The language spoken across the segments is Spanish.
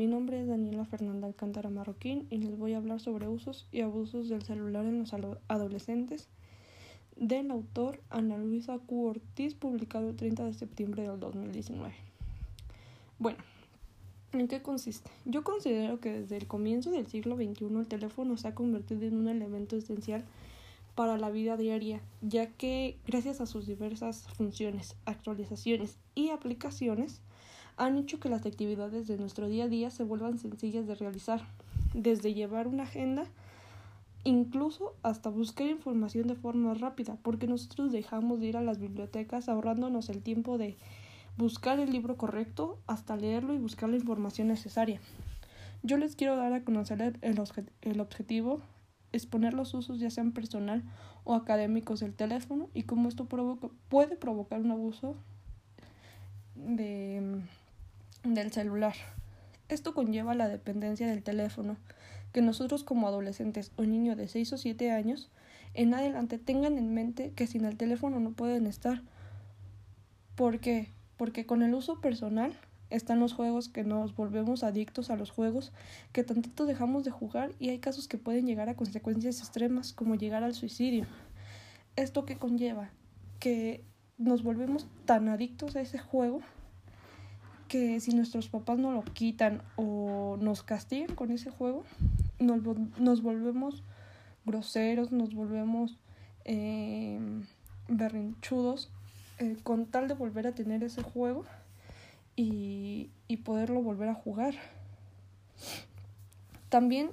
mi nombre es Daniela Fernanda Alcántara Marroquín y les voy a hablar sobre usos y abusos del celular en los adolescentes del autor Ana Luisa Q. Publicado el 30 de septiembre del 2019. Bueno, ¿en qué consiste? Yo considero que desde el comienzo del siglo XXI el teléfono se ha convertido en un elemento esencial para la vida diaria, ya que gracias a sus diversas funciones, actualizaciones y aplicaciones, han hecho que las actividades de nuestro día a día se vuelvan sencillas de realizar, desde llevar una agenda, incluso hasta buscar información de forma rápida, porque nosotros dejamos de ir a las bibliotecas ahorrándonos el tiempo de buscar el libro correcto hasta leerlo y buscar la información necesaria. Yo les quiero dar a conocer el, el objetivo, exponer los usos ya sean personal o académicos del teléfono y cómo esto puede provocar un abuso de del celular. Esto conlleva la dependencia del teléfono, que nosotros como adolescentes o niños de 6 o 7 años en adelante tengan en mente que sin el teléfono no pueden estar. ¿Por qué? Porque con el uso personal están los juegos que nos volvemos adictos a los juegos, que tantito dejamos de jugar y hay casos que pueden llegar a consecuencias extremas como llegar al suicidio. ¿Esto que conlleva? Que nos volvemos tan adictos a ese juego que si nuestros papás no lo quitan o nos castigan con ese juego, nos, volvemos groseros, nos volvemos eh, berrinchudos con tal de volver a tener ese juego y, y poderlo volver a jugar. También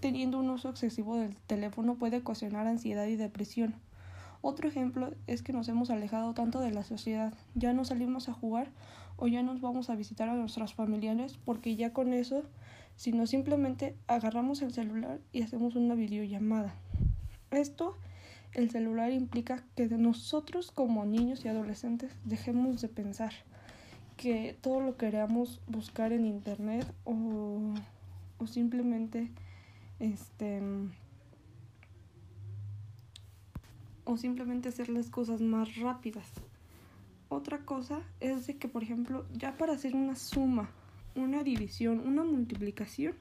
teniendo un uso excesivo del teléfono puede ocasionar ansiedad y depresión. Otro ejemplo es que nos hemos alejado tanto de la sociedad, ya no salimos a jugar o ya nos vamos a visitar a nuestros familiares porque ya con eso, si no simplemente agarramos el celular y hacemos una videollamada. Esto, el celular implica que nosotros como niños y adolescentes dejemos de pensar que todo lo queramos buscar en internet o, o simplemente este o simplemente hacer las cosas más rápidas. Otra cosa es de que, por ejemplo, ya para hacer una suma, una división, una multiplicación,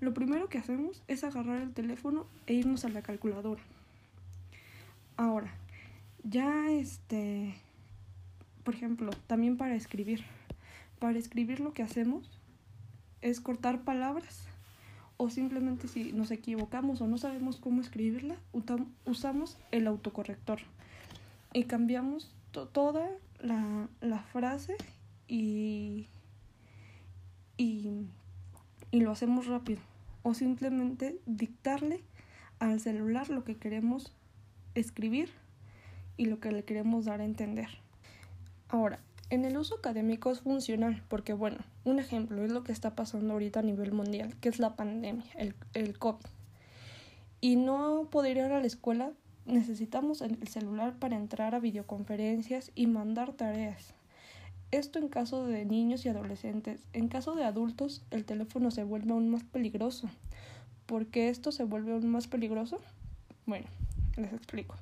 lo primero que hacemos es agarrar el teléfono e irnos a la calculadora. Ahora, ya este, por ejemplo, también para escribir. Para escribir lo que hacemos es cortar palabras o simplemente si nos equivocamos o no sabemos cómo escribirla, usamos el autocorrector y cambiamos toda la, la frase y, y, y lo hacemos rápido. O simplemente dictarle al celular lo que queremos escribir y lo que le queremos dar a entender. Ahora, en el uso académico es funcional, porque bueno, un ejemplo es lo que está pasando ahorita a nivel mundial, que es la pandemia, el, el COVID. Y no poder ir a la escuela necesitamos el celular para entrar a videoconferencias y mandar tareas. Esto en caso de niños y adolescentes. En caso de adultos, el teléfono se vuelve aún más peligroso. ¿Por qué esto se vuelve aún más peligroso? Bueno, les explico.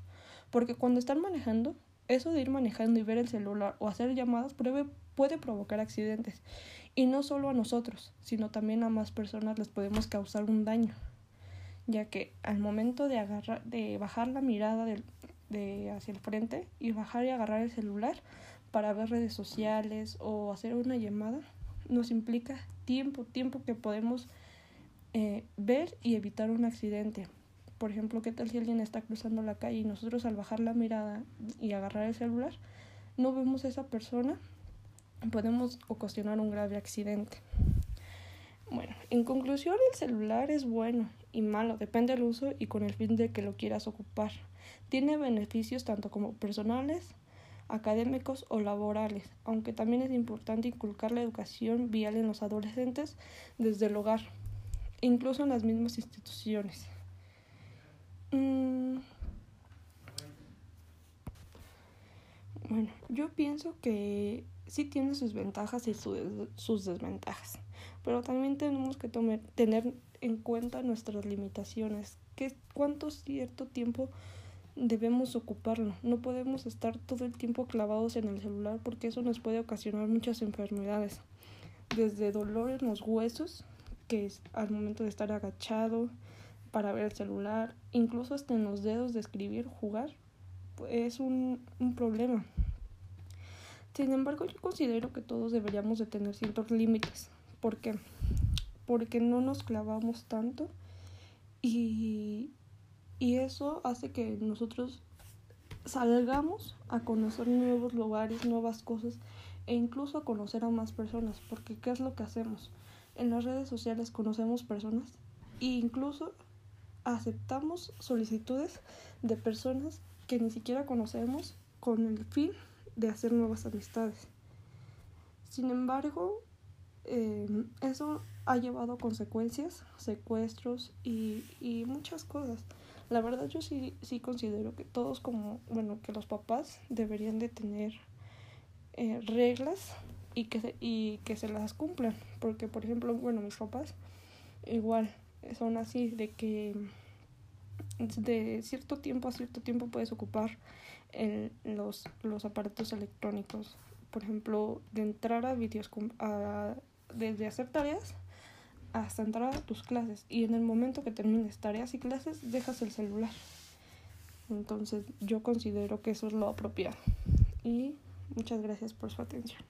Porque cuando están manejando, eso de ir manejando y ver el celular o hacer llamadas puede, puede provocar accidentes. Y no solo a nosotros, sino también a más personas les podemos causar un daño ya que al momento de, agarrar, de bajar la mirada de, hacia el frente y bajar y agarrar el celular para ver redes sociales o hacer una llamada, nos implica tiempo, tiempo que podemos eh, ver y evitar un accidente. Por ejemplo, ¿qué tal si alguien está cruzando la calle y nosotros al bajar la mirada y agarrar el celular no vemos a esa persona? Podemos ocasionar un grave accidente. Bueno, en conclusión, el celular es bueno y malo, depende del uso y con el fin de que lo quieras ocupar. Tiene beneficios tanto como personales, académicos o laborales, aunque también es importante inculcar la educación vial en los adolescentes desde el hogar, incluso en las mismas instituciones. Mm. Bueno, yo pienso que sí tiene sus ventajas y sus desventajas pero también tenemos que tener en cuenta nuestras limitaciones, que cuánto cierto tiempo debemos ocuparlo. No podemos estar todo el tiempo clavados en el celular porque eso nos puede ocasionar muchas enfermedades. desde dolor en los huesos, que es al momento de estar agachado para ver el celular, incluso hasta en los dedos de escribir, jugar, es un, un problema. Sin embargo, yo considero que todos deberíamos de tener ciertos límites. ¿Por qué? Porque no nos clavamos tanto y, y eso hace que nosotros salgamos a conocer nuevos lugares, nuevas cosas e incluso a conocer a más personas, porque ¿qué es lo que hacemos? En las redes sociales conocemos personas e incluso aceptamos solicitudes de personas que ni siquiera conocemos con el fin de hacer nuevas amistades. Sin embargo, eh, eso ha llevado consecuencias, secuestros y, y muchas cosas. La verdad yo sí, sí considero que todos como, bueno, que los papás deberían de tener eh, reglas y que, se, y que se las cumplan. Porque, por ejemplo, bueno, mis papás igual son así, de que de cierto tiempo a cierto tiempo puedes ocupar el, los, los aparatos electrónicos. Por ejemplo, de entrar a videos, desde hacer tareas hasta entrar a tus clases. Y en el momento que termines tareas y clases, dejas el celular. Entonces yo considero que eso es lo apropiado. Y muchas gracias por su atención.